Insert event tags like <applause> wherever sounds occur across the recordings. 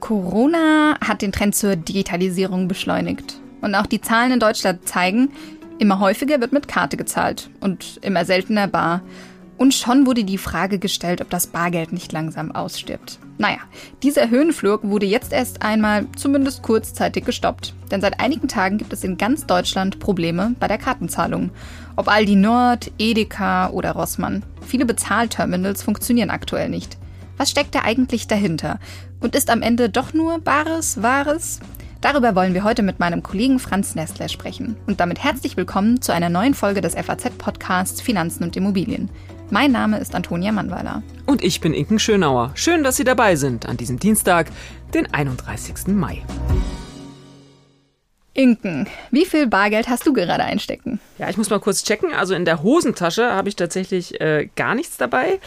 Corona hat den Trend zur Digitalisierung beschleunigt. Und auch die Zahlen in Deutschland zeigen, immer häufiger wird mit Karte gezahlt und immer seltener bar. Und schon wurde die Frage gestellt, ob das Bargeld nicht langsam ausstirbt. Naja, dieser Höhenflug wurde jetzt erst einmal zumindest kurzzeitig gestoppt. Denn seit einigen Tagen gibt es in ganz Deutschland Probleme bei der Kartenzahlung. Ob Aldi Nord, Edeka oder Rossmann. Viele Bezahlterminals funktionieren aktuell nicht. Was steckt da eigentlich dahinter? Und ist am Ende doch nur Bares, Wahres? Darüber wollen wir heute mit meinem Kollegen Franz Nestler sprechen. Und damit herzlich willkommen zu einer neuen Folge des FAZ-Podcasts Finanzen und Immobilien. Mein Name ist Antonia Mannweiler. Und ich bin Inken Schönauer. Schön, dass Sie dabei sind an diesem Dienstag, den 31. Mai. Inken, wie viel Bargeld hast du gerade einstecken? Ja, ich muss mal kurz checken. Also in der Hosentasche habe ich tatsächlich äh, gar nichts dabei.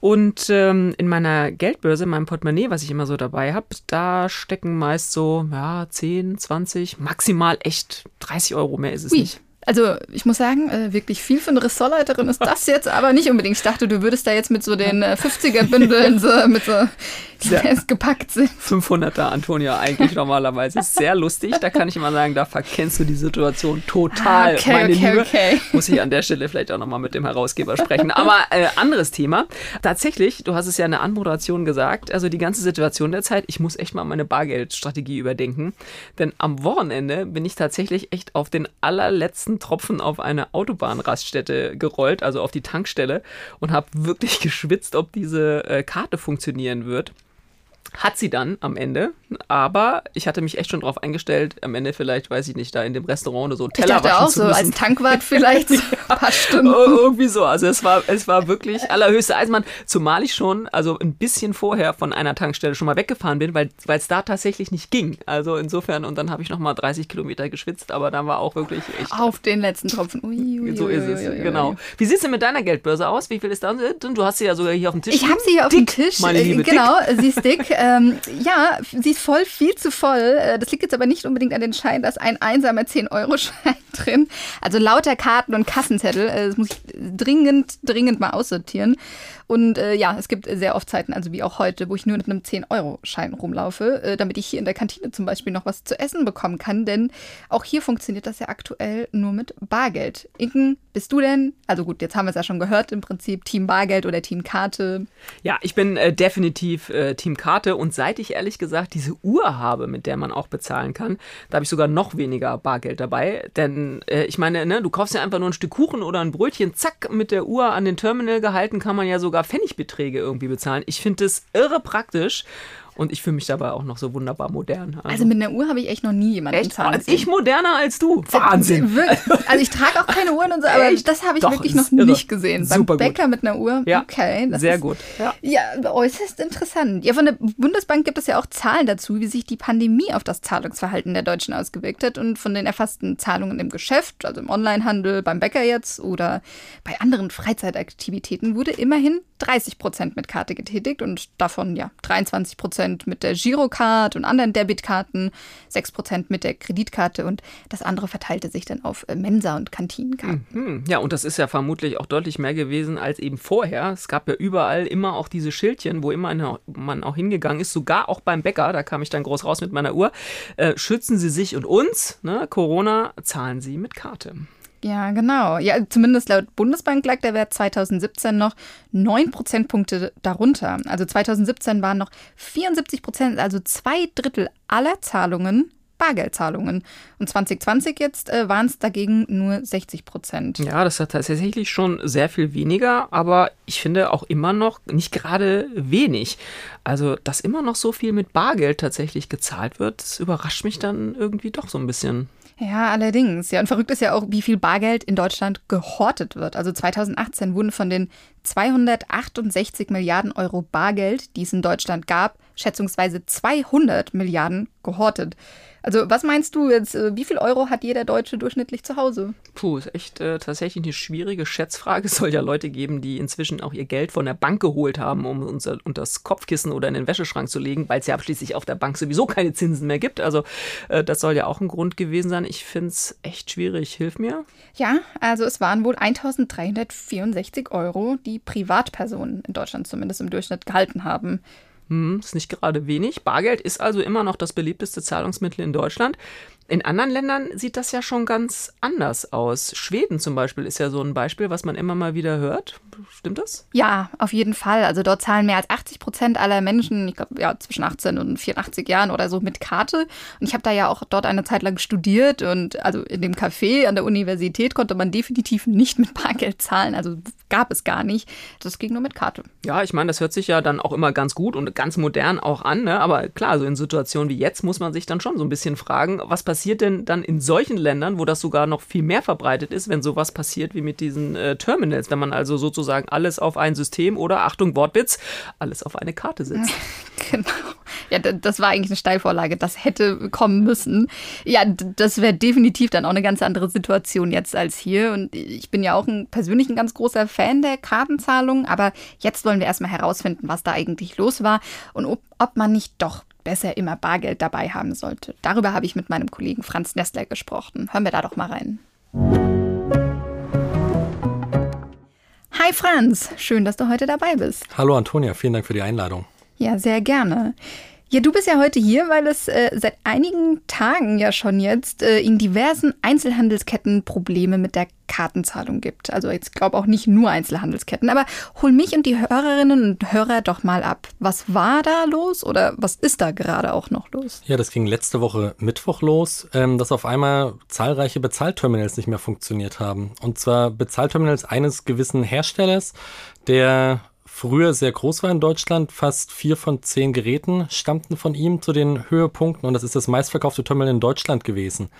Und ähm, in meiner Geldbörse, in meinem Portemonnaie, was ich immer so dabei habe, da stecken meist so ja, 10, 20, maximal echt 30 Euro. Mehr ist es Ui. nicht. Also ich muss sagen, äh, wirklich viel für eine Ressortleiterin ist das jetzt aber nicht unbedingt. Ich dachte, du würdest da jetzt mit so den äh, 50er-Bündeln so, <laughs> mit so die festgepackt sind. 500er Antonia eigentlich normalerweise. Ist sehr lustig. Da kann ich immer sagen, da verkennst du die Situation total. Ah, okay, meine okay, Liebe. okay. Muss ich an der Stelle vielleicht auch nochmal mit dem Herausgeber sprechen. Aber äh, anderes Thema. Tatsächlich, du hast es ja in der Anmoderation gesagt, also die ganze Situation der Zeit, ich muss echt mal meine Bargeldstrategie überdenken. Denn am Wochenende bin ich tatsächlich echt auf den allerletzten Tropfen auf eine Autobahnraststätte gerollt, also auf die Tankstelle und habe wirklich <laughs> geschwitzt, ob diese äh, Karte funktionieren wird. Hat sie dann am Ende, aber ich hatte mich echt schon darauf eingestellt, am Ende vielleicht, weiß ich nicht, da in dem Restaurant oder so Teller ich dachte auch so, als Tankwart vielleicht so <laughs> ein paar Stunden. Irgendwie so, also es war, es war wirklich allerhöchste Eisenbahn, zumal ich schon, also ein bisschen vorher von einer Tankstelle schon mal weggefahren bin, weil es da tatsächlich nicht ging. Also insofern, und dann habe ich nochmal 30 Kilometer geschwitzt, aber da war auch wirklich echt... Auf den letzten Tropfen. Ui, ui, so ist es, ui, genau. Wie sieht es denn mit deiner Geldbörse aus? Wie viel ist da? Du hast sie ja sogar hier auf dem Tisch. Ich habe sie hier auf dem Tisch. Meine Liebe, genau, dick. sie ist dick. <laughs> ähm, ja, sie ist voll, viel zu voll. Äh, das liegt jetzt aber nicht unbedingt an den Scheinen, da ist ein einsamer 10-Euro-Schein <laughs> drin. Also lauter Karten und Kassenzettel. Äh, das muss ich dringend, dringend mal aussortieren. Und äh, ja, es gibt sehr oft Zeiten, also wie auch heute, wo ich nur mit einem 10-Euro-Schein rumlaufe, äh, damit ich hier in der Kantine zum Beispiel noch was zu essen bekommen kann. Denn auch hier funktioniert das ja aktuell nur mit Bargeld. Inken, bist du denn? Also gut, jetzt haben wir es ja schon gehört, im Prinzip Team Bargeld oder Team Karte. Ja, ich bin äh, definitiv äh, Team Karte. Und seit ich ehrlich gesagt diese Uhr habe, mit der man auch bezahlen kann, da habe ich sogar noch weniger Bargeld dabei. Denn äh, ich meine, ne, du kaufst ja einfach nur ein Stück Kuchen oder ein Brötchen, zack, mit der Uhr an den Terminal gehalten, kann man ja sogar Pfennigbeträge irgendwie bezahlen. Ich finde das irre praktisch. Und ich fühle mich dabei auch noch so wunderbar modern. Also, also mit einer Uhr habe ich echt noch nie jemanden echt? zahlen sehen. Ich moderner als du. Wahnsinn. Also ich trage auch keine Uhren und so, aber echt? das habe ich Doch, wirklich noch irre. nicht gesehen. Super Beim Bäcker mit einer Uhr, ja, okay. sehr ist, gut. Ja. ja, äußerst interessant. Ja, von der Bundesbank gibt es ja auch Zahlen dazu, wie sich die Pandemie auf das Zahlungsverhalten der Deutschen ausgewirkt hat und von den erfassten Zahlungen im Geschäft, also im Onlinehandel, beim Bäcker jetzt oder bei anderen Freizeitaktivitäten wurde immerhin 30 Prozent mit Karte getätigt und davon ja 23 Prozent mit der Girocard und anderen Debitkarten, 6 Prozent mit der Kreditkarte und das andere verteilte sich dann auf äh, Mensa- und Kantinenkarten. Mhm. Ja, und das ist ja vermutlich auch deutlich mehr gewesen als eben vorher. Es gab ja überall immer auch diese Schildchen, wo immer man auch hingegangen ist, sogar auch beim Bäcker, da kam ich dann groß raus mit meiner Uhr. Äh, schützen Sie sich und uns, ne? Corona, zahlen Sie mit Karte. Ja, genau. Ja, zumindest laut Bundesbank lag der Wert 2017 noch 9 Prozentpunkte darunter. Also 2017 waren noch 74 Prozent, also zwei Drittel aller Zahlungen Bargeldzahlungen. Und 2020 jetzt äh, waren es dagegen nur 60 Prozent. Ja, das ist tatsächlich schon sehr viel weniger, aber ich finde auch immer noch nicht gerade wenig. Also, dass immer noch so viel mit Bargeld tatsächlich gezahlt wird, das überrascht mich dann irgendwie doch so ein bisschen. Ja, allerdings. Ja, und verrückt ist ja auch, wie viel Bargeld in Deutschland gehortet wird. Also 2018 wurden von den 268 Milliarden Euro Bargeld, die es in Deutschland gab, schätzungsweise 200 Milliarden gehortet. Also was meinst du jetzt, äh, wie viel Euro hat jeder Deutsche durchschnittlich zu Hause? Puh, ist echt äh, tatsächlich eine schwierige Schätzfrage. <laughs> Es soll ja Leute geben, die inzwischen auch ihr Geld von der Bank geholt haben, um uns unter das Kopfkissen oder in den Wäscheschrank zu legen, weil es ja schließlich auf der Bank sowieso keine Zinsen mehr gibt. Also äh, das soll ja auch ein Grund gewesen sein. Ich finde es echt schwierig. Hilf mir. Ja, also es waren wohl 1364 Euro, die Privatpersonen in Deutschland zumindest im Durchschnitt gehalten haben. Hm, ist nicht gerade wenig. Bargeld ist also immer noch das beliebteste Zahlungsmittel in Deutschland. In anderen Ländern sieht das ja schon ganz anders aus. Schweden zum Beispiel ist ja so ein Beispiel, was man immer mal wieder hört. Stimmt das? Ja, auf jeden Fall. Also dort zahlen mehr als 80 Prozent aller Menschen, ich glaube ja zwischen 18 und 84 Jahren oder so mit Karte. Und ich habe da ja auch dort eine Zeit lang studiert und also in dem Café an der Universität konnte man definitiv nicht mit Bargeld zahlen. Also gab es gar nicht. Das ging nur mit Karte. Ja, ich meine, das hört sich ja dann auch immer ganz gut und ganz modern auch an. Ne? Aber klar, so in Situationen wie jetzt muss man sich dann schon so ein bisschen fragen, was passiert passiert denn dann in solchen Ländern, wo das sogar noch viel mehr verbreitet ist, wenn sowas passiert wie mit diesen äh, Terminals, wenn man also sozusagen alles auf ein System oder, Achtung, Wortwitz, alles auf eine Karte setzt? <laughs> Genau. Ja, das war eigentlich eine Steilvorlage. Das hätte kommen müssen. Ja, das wäre definitiv dann auch eine ganz andere Situation jetzt als hier. Und ich bin ja auch ein, persönlich ein ganz großer Fan der Kartenzahlung. Aber jetzt wollen wir erstmal herausfinden, was da eigentlich los war und ob, ob man nicht doch besser immer Bargeld dabei haben sollte. Darüber habe ich mit meinem Kollegen Franz Nestler gesprochen. Hören wir da doch mal rein. Hi Franz, schön, dass du heute dabei bist. Hallo Antonia, vielen Dank für die Einladung. Ja, sehr gerne. Ja, du bist ja heute hier, weil es äh, seit einigen Tagen ja schon jetzt äh, in diversen Einzelhandelsketten Probleme mit der Kartenzahlung gibt. Also jetzt glaube auch nicht nur Einzelhandelsketten, aber hol mich und die Hörerinnen und Hörer doch mal ab. Was war da los oder was ist da gerade auch noch los? Ja, das ging letzte Woche Mittwoch los, ähm, dass auf einmal zahlreiche Bezahlterminals nicht mehr funktioniert haben. Und zwar Bezahlterminals eines gewissen Herstellers, der früher sehr groß war in Deutschland. Fast vier von zehn Geräten stammten von ihm zu den Höhepunkten und das ist das meistverkaufte Terminal in Deutschland gewesen.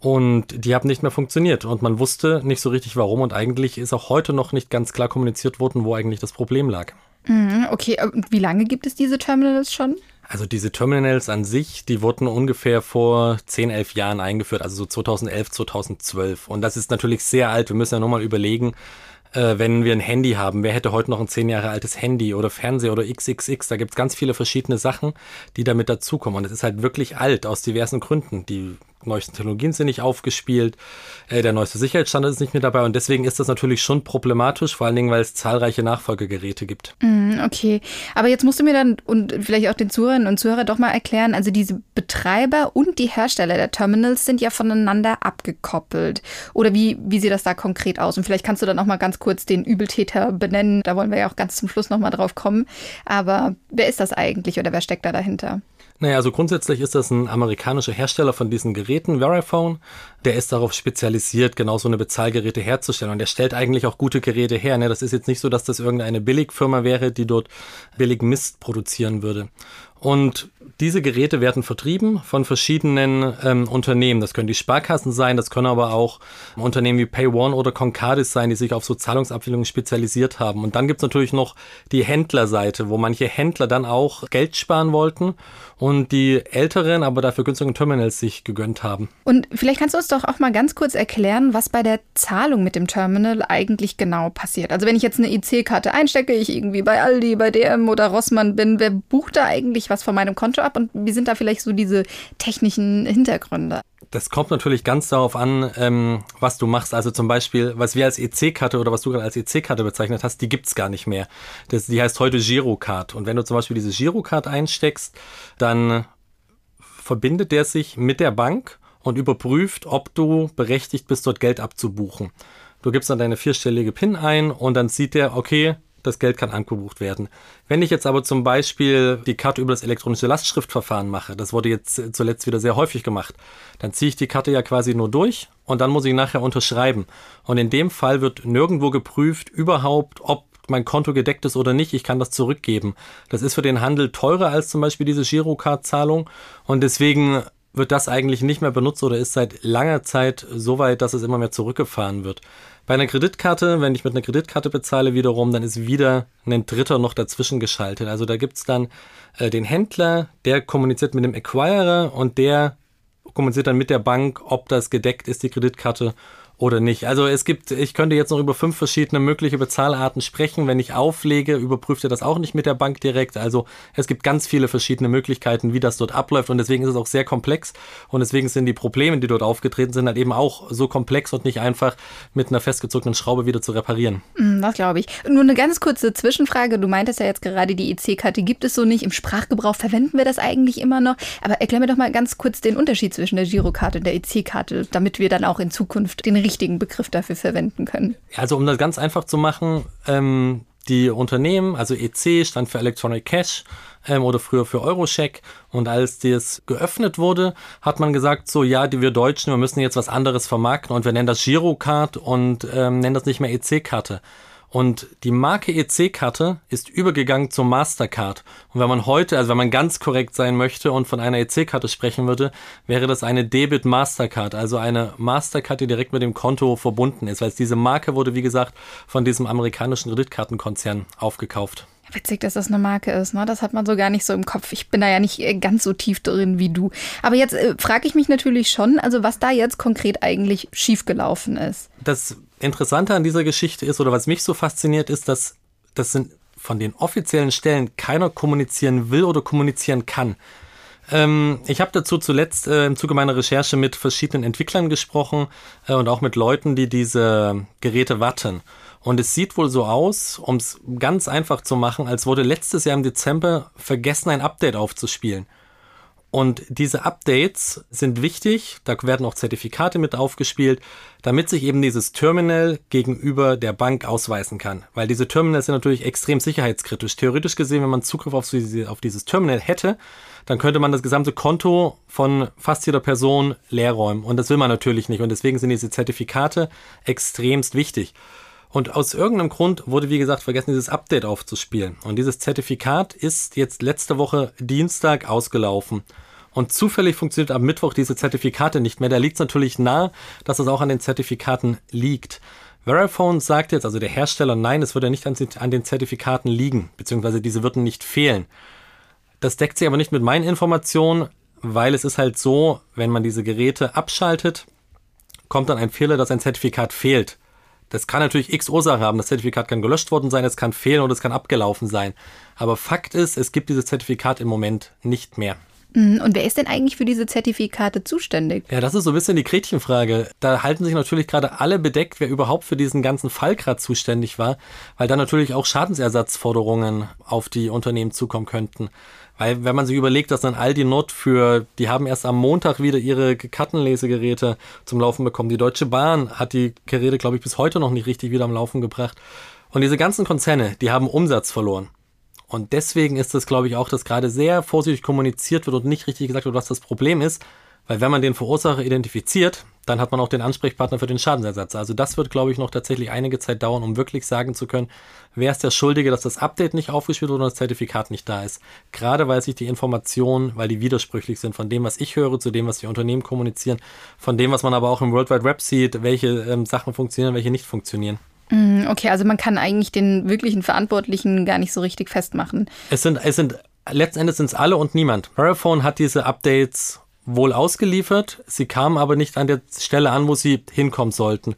Und die haben nicht mehr funktioniert und man wusste nicht so richtig warum und eigentlich ist auch heute noch nicht ganz klar kommuniziert worden, wo eigentlich das Problem lag. Mhm, okay, und wie lange gibt es diese Terminals schon? Also diese Terminals an sich, die wurden ungefähr vor 10, 11 Jahren eingeführt, also so 2011, 2012. Und das ist natürlich sehr alt. Wir müssen ja nochmal überlegen, äh, wenn wir ein Handy haben. Wer hätte heute noch ein zehn Jahre altes Handy oder Fernseher oder XXX? Da gibt es ganz viele verschiedene Sachen, die damit dazukommen. Und es ist halt wirklich alt aus diversen Gründen. Die neuesten Technologien sind nicht aufgespielt, äh, der neueste Sicherheitsstandard ist nicht mehr dabei und deswegen ist das natürlich schon problematisch, vor allen Dingen, weil es zahlreiche Nachfolgegeräte gibt. Mm, okay, aber jetzt musst du mir dann und vielleicht auch den Zuhörern und Zuhörern doch mal erklären, also diese Betreiber und die Hersteller der Terminals sind ja voneinander abgekoppelt. Oder wie, wie sieht das da konkret aus? Und vielleicht kannst du dann noch mal ganz kurz den Übeltäter benennen, da wollen wir ja auch ganz zum Schluss noch mal drauf kommen. Aber wer ist das eigentlich oder wer steckt da dahinter? Naja, also grundsätzlich ist das ein amerikanischer Hersteller von diesen Geräten, Verifone. Der ist darauf spezialisiert, genau so eine Bezahlgeräte herzustellen. Und der stellt eigentlich auch gute Geräte her. Ne? Das ist jetzt nicht so, dass das irgendeine Billigfirma wäre, die dort billig Mist produzieren würde. Und diese Geräte werden vertrieben von verschiedenen ähm, Unternehmen. Das können die Sparkassen sein, das können aber auch Unternehmen wie PayOne oder Concardis sein, die sich auf so Zahlungsabwicklungen spezialisiert haben. Und dann gibt's natürlich noch die Händlerseite, wo manche Händler dann auch Geld sparen wollten und die älteren, aber dafür günstigen Terminals sich gegönnt haben. Und vielleicht kannst du uns doch auch mal ganz kurz erklären, was bei der Zahlung mit dem Terminal eigentlich genau passiert. Also wenn ich jetzt eine IC-Karte einstecke, ich irgendwie bei Aldi, bei DM oder Rossmann bin, wer bucht da eigentlich was von meinem Konto ab und wie sind da vielleicht so diese technischen Hintergründe? Das kommt natürlich ganz darauf an, ähm, was du machst. Also zum Beispiel, was wir als EC-Karte oder was du gerade als EC-Karte bezeichnet hast, die gibt's gar nicht mehr. Das, die heißt heute Girocard. Und wenn du zum Beispiel diese Girocard einsteckst, dann verbindet der sich mit der Bank und überprüft, ob du berechtigt bist, dort Geld abzubuchen. Du gibst dann deine vierstellige PIN ein und dann sieht der, okay, das Geld kann angebucht werden. Wenn ich jetzt aber zum Beispiel die Karte über das elektronische Lastschriftverfahren mache, das wurde jetzt zuletzt wieder sehr häufig gemacht, dann ziehe ich die Karte ja quasi nur durch und dann muss ich nachher unterschreiben. Und in dem Fall wird nirgendwo geprüft überhaupt, ob mein Konto gedeckt ist oder nicht, ich kann das zurückgeben. Das ist für den Handel teurer als zum Beispiel diese Girocard-Zahlung und deswegen wird das eigentlich nicht mehr benutzt oder ist seit langer Zeit so weit, dass es immer mehr zurückgefahren wird. Bei einer Kreditkarte, wenn ich mit einer Kreditkarte bezahle wiederum, dann ist wieder ein Dritter noch dazwischen geschaltet. Also da gibt's dann äh, den Händler, der kommuniziert mit dem Acquirer und der kommuniziert dann mit der Bank, ob das gedeckt ist, die Kreditkarte oder nicht. Also es gibt, ich könnte jetzt noch über fünf verschiedene mögliche Bezahlarten sprechen. Wenn ich auflege, überprüft er das auch nicht mit der Bank direkt. Also es gibt ganz viele verschiedene Möglichkeiten, wie das dort abläuft und deswegen ist es auch sehr komplex und deswegen sind die Probleme, die dort aufgetreten sind, halt eben auch so komplex und nicht einfach mit einer festgezogenen Schraube wieder zu reparieren. Hm, das glaube ich. Nur eine ganz kurze Zwischenfrage. Du meintest ja jetzt gerade, die EC-Karte gibt es so nicht. Im Sprachgebrauch verwenden wir das eigentlich immer noch. Aber erklär mir doch mal ganz kurz den Unterschied zwischen der Girokarte und der EC-Karte, damit wir dann auch in Zukunft den richtigen richtigen Begriff dafür verwenden können. Also um das ganz einfach zu machen, ähm, die Unternehmen, also EC stand für Electronic Cash ähm, oder früher für Eurocheck. Und als das geöffnet wurde, hat man gesagt, so ja, die wir Deutschen, wir müssen jetzt was anderes vermarkten und wir nennen das Girocard und ähm, nennen das nicht mehr EC-Karte. Und die Marke EC-Karte ist übergegangen zur Mastercard. Und wenn man heute, also wenn man ganz korrekt sein möchte und von einer EC-Karte sprechen würde, wäre das eine Debit Mastercard, also eine Mastercard, die direkt mit dem Konto verbunden ist, weil diese Marke wurde, wie gesagt, von diesem amerikanischen Kreditkartenkonzern aufgekauft. Witzig, dass das eine Marke ist, ne? Das hat man so gar nicht so im Kopf. Ich bin da ja nicht äh, ganz so tief drin wie du. Aber jetzt äh, frage ich mich natürlich schon, also was da jetzt konkret eigentlich schiefgelaufen ist. Das Interessante an dieser Geschichte ist, oder was mich so fasziniert, ist, dass das sind von den offiziellen Stellen keiner kommunizieren will oder kommunizieren kann. Ähm, ich habe dazu zuletzt äh, im Zuge meiner Recherche mit verschiedenen Entwicklern gesprochen äh, und auch mit Leuten, die diese Geräte warten. Und es sieht wohl so aus, um es ganz einfach zu machen, als wurde letztes Jahr im Dezember vergessen, ein Update aufzuspielen. Und diese Updates sind wichtig, da werden auch Zertifikate mit aufgespielt, damit sich eben dieses Terminal gegenüber der Bank ausweisen kann. Weil diese Terminals sind natürlich extrem sicherheitskritisch. Theoretisch gesehen, wenn man Zugriff auf, dieses Terminal hätte, dann könnte man das gesamte Konto von fast jeder Person leer räumen. Und das will man natürlich nicht. Und deswegen sind diese Zertifikate extremst wichtig. Und aus irgendeinem Grund wurde, wie gesagt, vergessen, dieses Update aufzuspielen. Und dieses Zertifikat ist jetzt letzte Woche Dienstag ausgelaufen. Und zufällig funktioniert am Mittwoch diese Zertifikate nicht mehr. Da liegt es natürlich nah, dass es auch an den Zertifikaten liegt. Verifone sagt jetzt, also der Hersteller, nein, es würde nicht an den Zertifikaten liegen, beziehungsweise diese würden nicht fehlen. Das deckt sich aber nicht mit meinen Informationen, weil es ist halt so, wenn man diese Geräte abschaltet, kommt dann ein Fehler, dass ein Zertifikat fehlt. Das kann natürlich x Ursachen haben. Das Zertifikat kann gelöscht worden sein, es kann fehlen oder es kann abgelaufen sein. Aber Fakt ist, es gibt dieses Zertifikat im Moment nicht mehr. Mhm. Und wer ist denn eigentlich für diese Zertifikate zuständig? Ja, das ist so ein bisschen die Gretchenfrage. Da halten sich natürlich gerade alle bedeckt, wer überhaupt für diesen ganzen Fall gerade zuständig war, weil da natürlich auch Schadensersatzforderungen auf die Unternehmen zukommen könnten. Weil wenn man sich überlegt, dass dann Aldi Nord für, die haben erst am Montag wieder ihre Kartenlesegeräte zum Laufen bekommen. Die Deutsche Bahn hat die Geräte, glaube ich, bis heute noch nicht richtig wieder am Laufen gebracht. Und diese ganzen Konzerne, die haben Umsatz verloren. Und deswegen ist es, glaube ich, auch, dass gerade sehr vorsichtig kommuniziert wird und nicht richtig gesagt wird, was das Problem ist. Weil wenn man den Verursacher identifiziert, dann hat man auch den Ansprechpartner für den Schadensersatz. Also das wird, glaube ich, noch tatsächlich einige Zeit dauern, um wirklich sagen zu können, wer ist der Schuldige, dass das Update nicht aufgespielt wurde und das Zertifikat nicht da ist. Gerade weil sich die Informationen, weil die widersprüchlich sind von dem, was ich höre, zu dem, was die Unternehmen kommunizieren, von dem, was man aber auch im World Wide Web sieht, welche ähm, Sachen funktionieren, welche nicht funktionieren. Mm, okay, also man kann eigentlich den wirklichen Verantwortlichen gar nicht so richtig festmachen. Es sind, es sind letzten Endes sind es alle und niemand. Verifone hat diese Updates wohl ausgeliefert. Sie kamen aber nicht an der Stelle an, wo sie hinkommen sollten.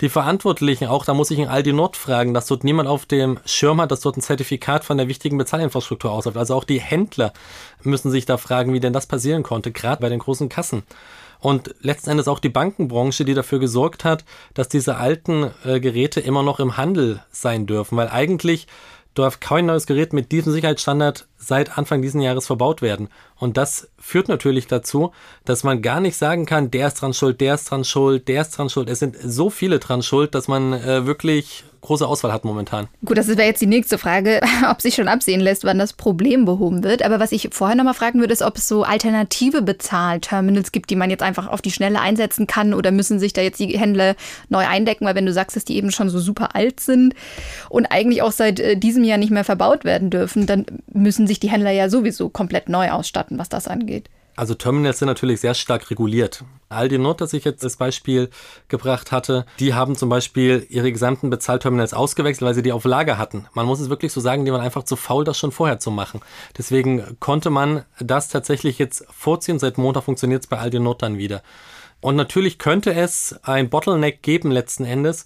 Die Verantwortlichen, auch da muss ich in Aldi Nord fragen, dass dort niemand auf dem Schirm hat, dass dort ein Zertifikat von der wichtigen Bezahlinfrastruktur ausläuft. Also auch die Händler müssen sich da fragen, wie denn das passieren konnte, gerade bei den großen Kassen. Und letzten Endes auch die Bankenbranche, die dafür gesorgt hat, dass diese alten äh, Geräte immer noch im Handel sein dürfen. Weil eigentlich darf kein neues Gerät mit diesem Sicherheitsstandard seit Anfang dieses Jahres verbaut werden. Und das führt natürlich dazu, dass man gar nicht sagen kann, der ist dran schuld, der ist dran schuld, der ist dran schuld. Es sind so viele dran schuld, dass man äh, wirklich große Auswahl hat momentan. Gut, das wäre jetzt die nächste Frage, <laughs> ob sich schon absehen lässt, wann das Problem behoben wird. Aber was ich vorher nochmal fragen würde, ist, ob es so alternative Bezahlterminals gibt, die man jetzt einfach auf die Schnelle einsetzen kann oder müssen sich da jetzt die Händler neu eindecken, weil wenn du sagst, dass die eben schon so super alt sind und eigentlich auch seit äh, diesem Jahr nicht mehr verbaut werden dürfen, dann müssen sich die Händler ja sowieso komplett neu ausstatten, was das angeht. Also Terminals sind natürlich sehr stark reguliert. Aldi Nord, das ich jetzt als Beispiel gebracht hatte, die haben zum Beispiel ihre gesamten Bezahlterminals ausgewechselt, weil sie die auf Lager hatten. Man muss es wirklich so sagen, die waren einfach zu faul, das schon vorher zu machen. Deswegen konnte man das tatsächlich jetzt vorziehen. Seit Montag funktioniert es bei Aldi Nord dann wieder. Und natürlich könnte es ein Bottleneck geben letzten Endes,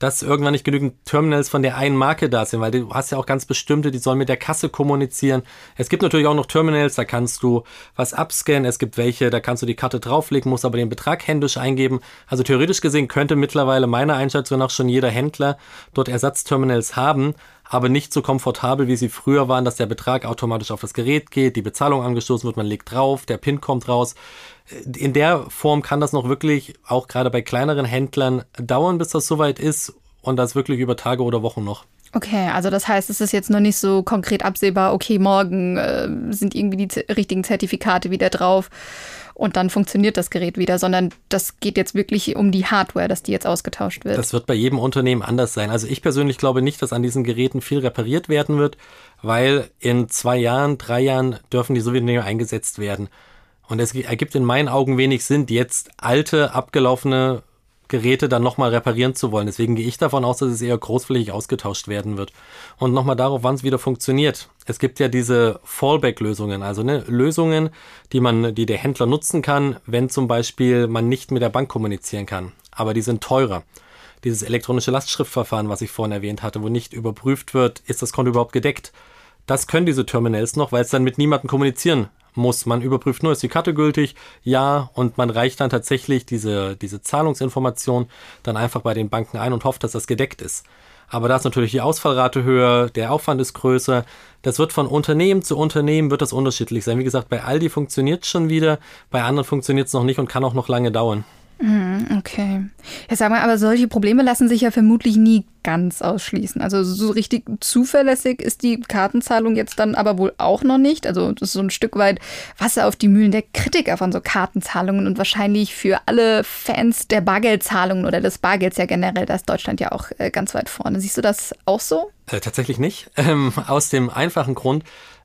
dass irgendwann nicht genügend Terminals von der einen Marke da sind, weil du hast ja auch ganz bestimmte, die sollen mit der Kasse kommunizieren. Es gibt natürlich auch noch Terminals, da kannst du was abscannen, es gibt welche, da kannst du die Karte drauflegen, musst aber den Betrag händisch eingeben. Also theoretisch gesehen könnte mittlerweile meiner Einschätzung nach schon jeder Händler dort Ersatzterminals haben, aber nicht so komfortabel, wie sie früher waren, dass der Betrag automatisch auf das Gerät geht, die Bezahlung angestoßen wird, man legt drauf, der PIN kommt raus in der Form kann das noch wirklich, auch gerade bei kleineren Händlern, dauern, bis das soweit ist und das wirklich über Tage oder Wochen noch. Okay, also das heißt, es ist jetzt noch nicht so konkret absehbar, okay, morgen äh, sind irgendwie die richtigen Zertifikate wieder drauf und dann funktioniert das Gerät wieder, sondern das geht jetzt wirklich um die Hardware, dass die jetzt ausgetauscht wird. Das wird bei jedem Unternehmen anders sein. Also ich persönlich glaube nicht, dass an diesen Geräten viel repariert werden wird, weil in zwei Jahren, drei Jahren dürfen die sowieso nicht mehr eingesetzt werden. Und es ergibt in meinen Augen wenig Sinn, jetzt alte, abgelaufene Geräte dann nochmal reparieren zu wollen. Deswegen gehe ich davon aus, dass es eher großflächig ausgetauscht werden wird. Und nochmal darauf, wann es wieder funktioniert. Es gibt ja diese Fallback-Lösungen, also ne, Lösungen, die man, die der Händler nutzen kann, wenn zum Beispiel man nicht mit der Bank kommunizieren kann. Aber die sind teurer. Dieses elektronische Lastschriftverfahren, was ich vorhin erwähnt hatte, wo nicht überprüft wird, ist das Konto überhaupt gedeckt. Das können diese Terminals noch, weil es dann mit niemandem kommunizieren muss. Man überprüft nur, ist die Karte gültig? Ja, und man reicht dann tatsächlich diese, diese Zahlungsinformation dann einfach bei den Banken ein und hofft, dass das gedeckt ist. Aber da ist natürlich die Ausfallrate höher, der Aufwand ist größer. Das wird von Unternehmen zu Unternehmen wird das unterschiedlich sein. Wie gesagt, bei Aldi funktioniert es schon wieder, bei anderen funktioniert es noch nicht und kann auch noch lange dauern. Mhm, okay. Ja, sag mal, aber solche Probleme lassen sich ja vermutlich nie ganz ausschließen. Also so richtig zuverlässig ist die Kartenzahlung jetzt dann aber wohl auch noch nicht. Also das ist so ein Stück weit Wasser auf die Mühlen der Kritiker von so Kartenzahlungen und wahrscheinlich für alle Fans der Bargeldzahlungen oder des Bargelds ja generell, da ist Deutschland ja auch äh, ganz weit vorne. Siehst du das auch so? Äh, tatsächlich nicht. <laughs> Ähm, aus dem einfachen Grund,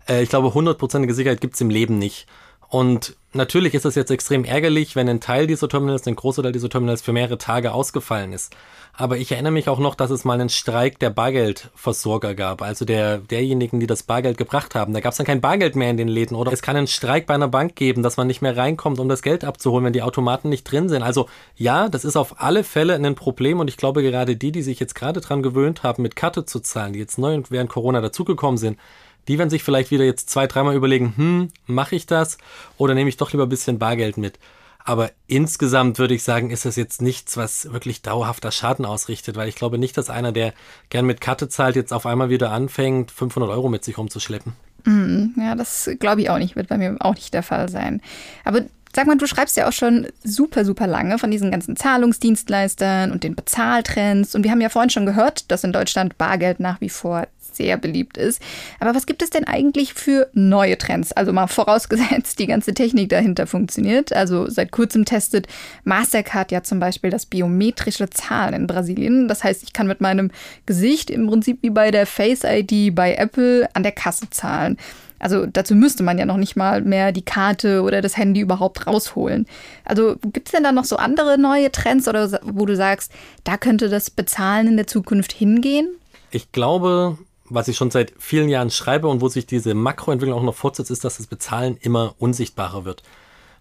äh, ich glaube, hundertprozentige Sicherheit gibt es im Leben nicht. Und natürlich ist es jetzt extrem ärgerlich, wenn ein Teil dieser Terminals, ein großer Teil dieser Terminals für mehrere Tage ausgefallen ist. Aber ich erinnere mich auch noch, dass es mal einen Streik der Bargeldversorger gab, also der, derjenigen, die das Bargeld gebracht haben. Da gab es dann kein Bargeld mehr in den Läden. Oder es kann einen Streik bei einer Bank geben, dass man nicht mehr reinkommt, um das Geld abzuholen, wenn die Automaten nicht drin sind. Also ja, das ist auf alle Fälle ein Problem und ich glaube gerade die, die sich jetzt gerade dran gewöhnt haben, mit Karte zu zahlen, die jetzt neu und während Corona dazugekommen sind, die werden sich vielleicht wieder jetzt zwei, dreimal überlegen, hm, mache ich das oder nehme ich doch lieber ein bisschen Bargeld mit. Aber insgesamt würde ich sagen, ist das jetzt nichts, was wirklich dauerhafter Schaden ausrichtet, weil ich glaube nicht, dass einer, der gern mit Karte zahlt, jetzt auf einmal wieder anfängt, 500 Euro mit sich rumzuschleppen. Mm, ja, das glaube ich auch nicht, wird bei mir auch nicht der Fall sein. Aber Sag mal, du schreibst ja auch schon super, super lange von diesen ganzen Zahlungsdienstleistern und den Bezahltrends. Und wir haben ja vorhin schon gehört, dass in Deutschland Bargeld nach wie vor sehr beliebt ist. Aber was gibt es denn eigentlich für neue Trends? Also mal vorausgesetzt, die ganze Technik dahinter funktioniert. Also seit kurzem testet Mastercard ja zum Beispiel das biometrische Zahlen in Brasilien. Das heißt, ich kann mit meinem Gesicht im Prinzip wie bei der Face ID bei Apple an der Kasse zahlen. Also dazu müsste man ja noch nicht mal mehr die Karte oder das Handy überhaupt rausholen. Also gibt es denn da noch so andere neue Trends oder wo du sagst, da könnte das Bezahlen in der Zukunft hingehen? Ich glaube, was ich schon seit vielen Jahren schreibe und wo sich diese Makroentwicklung auch noch fortsetzt, ist, dass das Bezahlen immer unsichtbarer wird.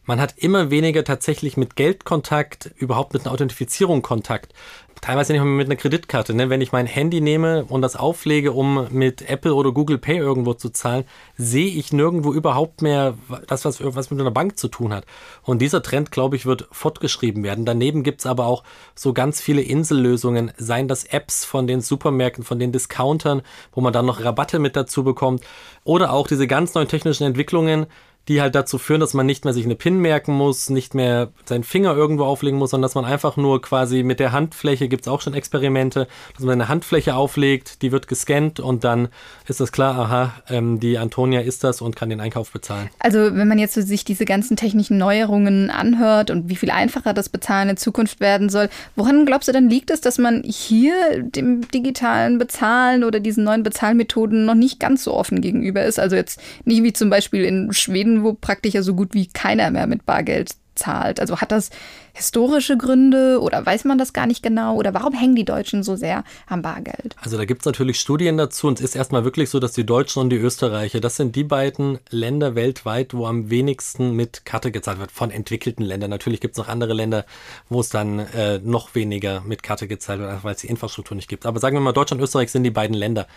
Man hat immer weniger tatsächlich mit Geld Kontakt, überhaupt mit einer Authentifizierung Kontakt. Teilweise nicht mehr mit einer Kreditkarte. Ne? Wenn ich mein Handy nehme und das auflege, um mit Apple oder Google Pay irgendwo zu zahlen, sehe ich nirgendwo überhaupt mehr das, was, was mit einer Bank zu tun hat. Und dieser Trend, glaube ich, wird fortgeschrieben werden. Daneben gibt's aber auch so ganz viele Insellösungen, seien das Apps von den Supermärkten, von den Discountern, wo man dann noch Rabatte mit dazu bekommt. Oder auch diese ganz neuen technischen Entwicklungen, die halt dazu führen, dass man nicht mehr sich eine PIN merken muss, nicht mehr seinen Finger irgendwo auflegen muss, sondern dass man einfach nur quasi mit der Handfläche, gibt es auch schon Experimente, dass man eine Handfläche auflegt, die wird gescannt und dann ist das klar, aha, ähm, die Antonia ist das und kann den Einkauf bezahlen. Also wenn man jetzt sich diese ganzen technischen Neuerungen anhört und wie viel einfacher das Bezahlen in Zukunft werden soll, woran glaubst du dann liegt es, dass man hier dem digitalen Bezahlen oder diesen neuen Bezahlmethoden noch nicht ganz so offen gegenüber ist? Also jetzt nicht wie zum Beispiel in Schweden Ländern, wo praktisch ja so gut wie keiner mehr mit Bargeld zahlt. Also hat das historische Gründe oder weiß man das gar nicht genau? Oder warum hängen die Deutschen so sehr am Bargeld? Also da gibt es natürlich Studien dazu und es ist erstmal wirklich so, dass die Deutschen und die Österreicher, das sind die beiden Länder weltweit, wo am wenigsten mit Karte gezahlt wird, von entwickelten Ländern. Natürlich gibt es noch andere Länder, wo es dann äh, noch weniger mit Karte gezahlt wird, weil es die Infrastruktur nicht gibt. Aber sagen wir mal, Deutschland und Österreich sind die beiden Länder.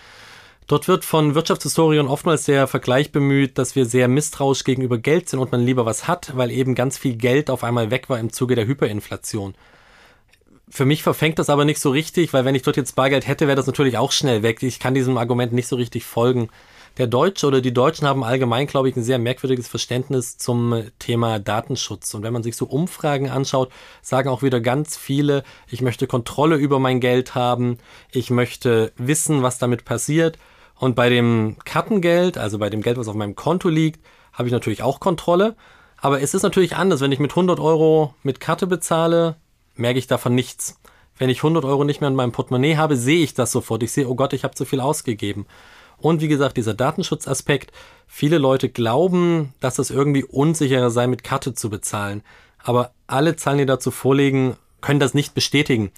Dort wird von Wirtschaftshistorien oftmals der Vergleich bemüht, dass wir sehr misstrauisch gegenüber Geld sind und man lieber was hat, weil eben ganz viel Geld auf einmal weg war im Zuge der Hyperinflation. Für mich verfängt das aber nicht so richtig, weil wenn ich dort jetzt Bargeld hätte, wäre das natürlich auch schnell weg. Ich kann diesem Argument nicht so richtig folgen. Der Deutsche oder die Deutschen haben allgemein, glaube ich, ein sehr merkwürdiges Verständnis zum Thema Datenschutz. Und wenn man sich so Umfragen anschaut, sagen auch wieder ganz viele, ich möchte Kontrolle über mein Geld haben, ich möchte wissen, was damit passiert. Und bei dem Kartengeld, also bei dem Geld, was auf meinem Konto liegt, habe ich natürlich auch Kontrolle. Aber es ist natürlich anders. Wenn ich mit 100 Euro mit Karte bezahle, merke ich davon nichts. Wenn ich 100 Euro nicht mehr in meinem Portemonnaie habe, sehe ich das sofort. Ich sehe, oh Gott, ich habe zu viel ausgegeben. Und wie gesagt, dieser Datenschutzaspekt. Viele Leute glauben, dass es irgendwie unsicherer sei, mit Karte zu bezahlen. Aber alle Zahlen, die dazu vorliegen, können das nicht bestätigen.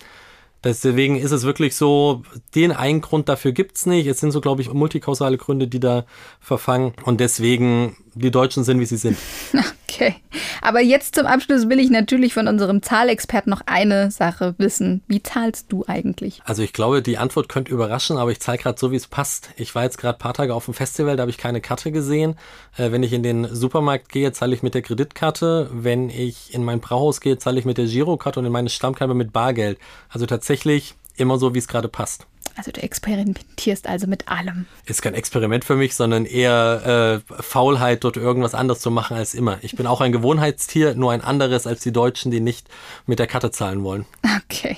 Deswegen ist es wirklich so, den einen Grund dafür gibt's nicht. Es sind so, glaube ich, multikausale Gründe, die da verfangen. Und deswegen die Deutschen sind, wie sie sind. <laughs> Okay. Aber jetzt zum Abschluss will ich natürlich von unserem Zahlexperten noch eine Sache wissen. Wie zahlst du eigentlich? Also ich glaube, die Antwort könnte überraschen, aber ich zahle gerade so, wie es passt. Ich war jetzt gerade ein paar Tage auf dem Festival, da habe ich keine Karte gesehen. Äh, wenn ich in den Supermarkt gehe, zahle ich mit der Kreditkarte. Wenn ich in mein Brauhaus gehe, zahle ich mit der Girokarte und in meine Stammkarte mit Bargeld. Also tatsächlich immer so, wie es gerade passt. Also du experimentierst also mit allem. Ist kein Experiment für mich, sondern eher äh, Faulheit, dort irgendwas anderes zu machen als immer. Ich bin auch ein Gewohnheitstier, nur ein anderes als die Deutschen, die nicht mit der Karte zahlen wollen. Okay.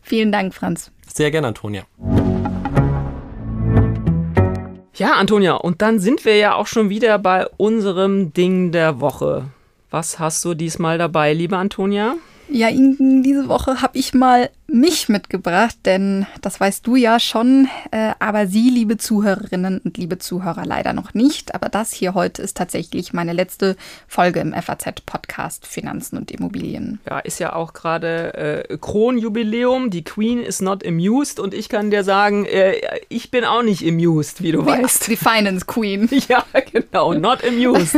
Vielen Dank, Franz. Sehr gerne, Antonia. Ja, Antonia, und dann sind wir ja auch schon wieder bei unserem Ding der Woche. Was hast du diesmal dabei, liebe Antonia? Ja, Inken, diese Woche habe ich mal mich mitgebracht, denn das weißt du ja schon, äh, aber Sie, liebe Zuhörerinnen und liebe Zuhörer, leider noch nicht. Aber das hier heute ist tatsächlich meine letzte Folge im FAZ-Podcast Finanzen und Immobilien. Ja, ist ja auch gerade äh, Kronjubiläum. Die Queen is not amused und ich kann dir sagen, äh, ich bin auch nicht amused, wie du wie, weißt. Die Finance Queen. <laughs> ja, genau, not amused.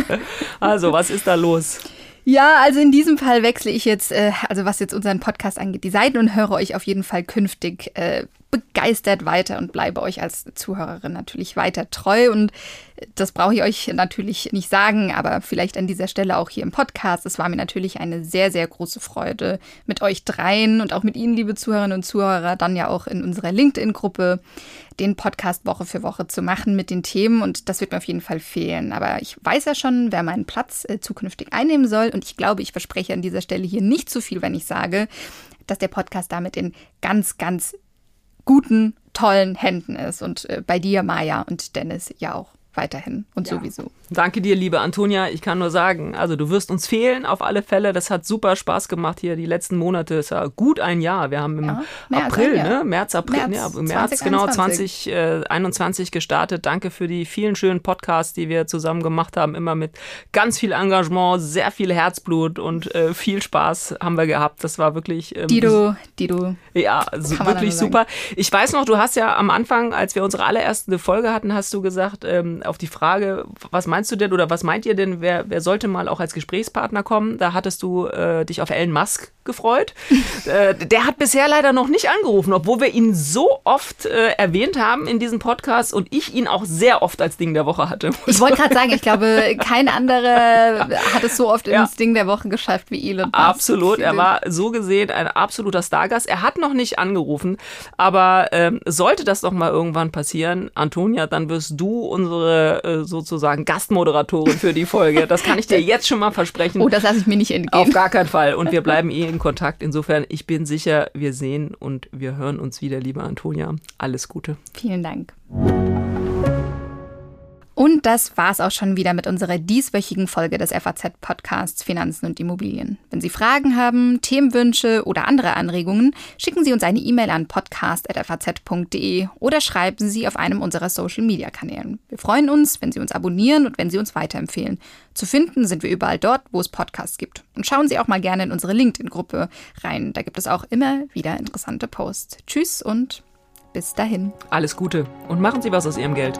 also, was ist da los? Ja, also in diesem Fall wechsle ich jetzt, äh, also was jetzt unseren Podcast angeht, die Seiten und höre euch auf jeden Fall künftig äh, begeistert weiter und bleibe euch als Zuhörerin natürlich weiter treu. Und das brauche ich euch natürlich nicht sagen, aber vielleicht an dieser Stelle auch hier im Podcast. Es war mir natürlich eine sehr, sehr große Freude mit euch dreien und auch mit Ihnen, liebe Zuhörerinnen und Zuhörer, dann ja auch in unserer LinkedIn-Gruppe den Podcast Woche für Woche zu machen mit den Themen. Und das wird mir auf jeden Fall fehlen. Aber ich weiß ja schon, wer meinen Platz äh, zukünftig einnehmen soll. Und ich glaube, ich verspreche an dieser Stelle hier nicht zu viel, wenn ich sage, dass der Podcast damit in ganz, ganz guten, tollen Händen ist. Und äh, bei dir, Maja und Dennis, ja auch weiterhin und ja. sowieso. Danke dir, liebe Antonia. Ich kann nur sagen, also du wirst uns fehlen auf alle Fälle. Das hat super Spaß gemacht hier die letzten Monate. Es war gut ein Jahr. Wir haben im ja, April, ne? März, April, März, ja, März 2021. genau 2021 äh, gestartet. Danke für die vielen schönen Podcasts, die wir zusammen gemacht haben. Immer mit ganz viel Engagement, sehr viel Herzblut und äh, viel Spaß haben wir gehabt. Das war wirklich. Ähm, Dido, Dido. Ja, so, wirklich super. Ich weiß noch, du hast ja am Anfang, als wir unsere allererste Folge hatten, hast du gesagt, ähm, auf die Frage, was meinst du denn oder was meint ihr denn, wer, wer sollte mal auch als Gesprächspartner kommen? Da hattest du äh, dich auf Elon Musk gefreut. <laughs> äh, der hat bisher leider noch nicht angerufen, obwohl wir ihn so oft äh, erwähnt haben in diesem Podcast und ich ihn auch sehr oft als Ding der Woche hatte. Ich wollte gerade sagen, ich glaube, kein anderer <laughs> hat es so oft ja. ins Ding der Woche geschafft wie Elon Musk. Absolut, er war so gesehen ein absoluter Stargast. Er hat noch nicht angerufen, aber ähm, sollte das doch mal irgendwann passieren, Antonia, dann wirst du unsere äh, sozusagen Gastmoderatorin für die Folge. Das kann ich dir jetzt schon mal versprechen. Oh, das lasse ich mir nicht entgehen. Auf gar keinen Fall. Und wir bleiben eh in Kontakt. Insofern, ich bin sicher, wir sehen und wir hören uns wieder, liebe Antonia. Alles Gute. Vielen Dank. Und das war's auch schon wieder mit unserer dieswöchigen Folge des FAZ-Podcasts Finanzen und Immobilien. Wenn Sie Fragen haben, Themenwünsche oder andere Anregungen, schicken Sie uns eine E-Mail an podcast.faz.de oder schreiben Sie auf einem unserer Social-Media-Kanälen. Wir freuen uns, wenn Sie uns abonnieren und wenn Sie uns weiterempfehlen. Zu finden sind wir überall dort, wo es Podcasts gibt. Und schauen Sie auch mal gerne in unsere LinkedIn-Gruppe rein. Da gibt es auch immer wieder interessante Posts. Tschüss und bis dahin. Alles Gute und machen Sie was aus Ihrem Geld.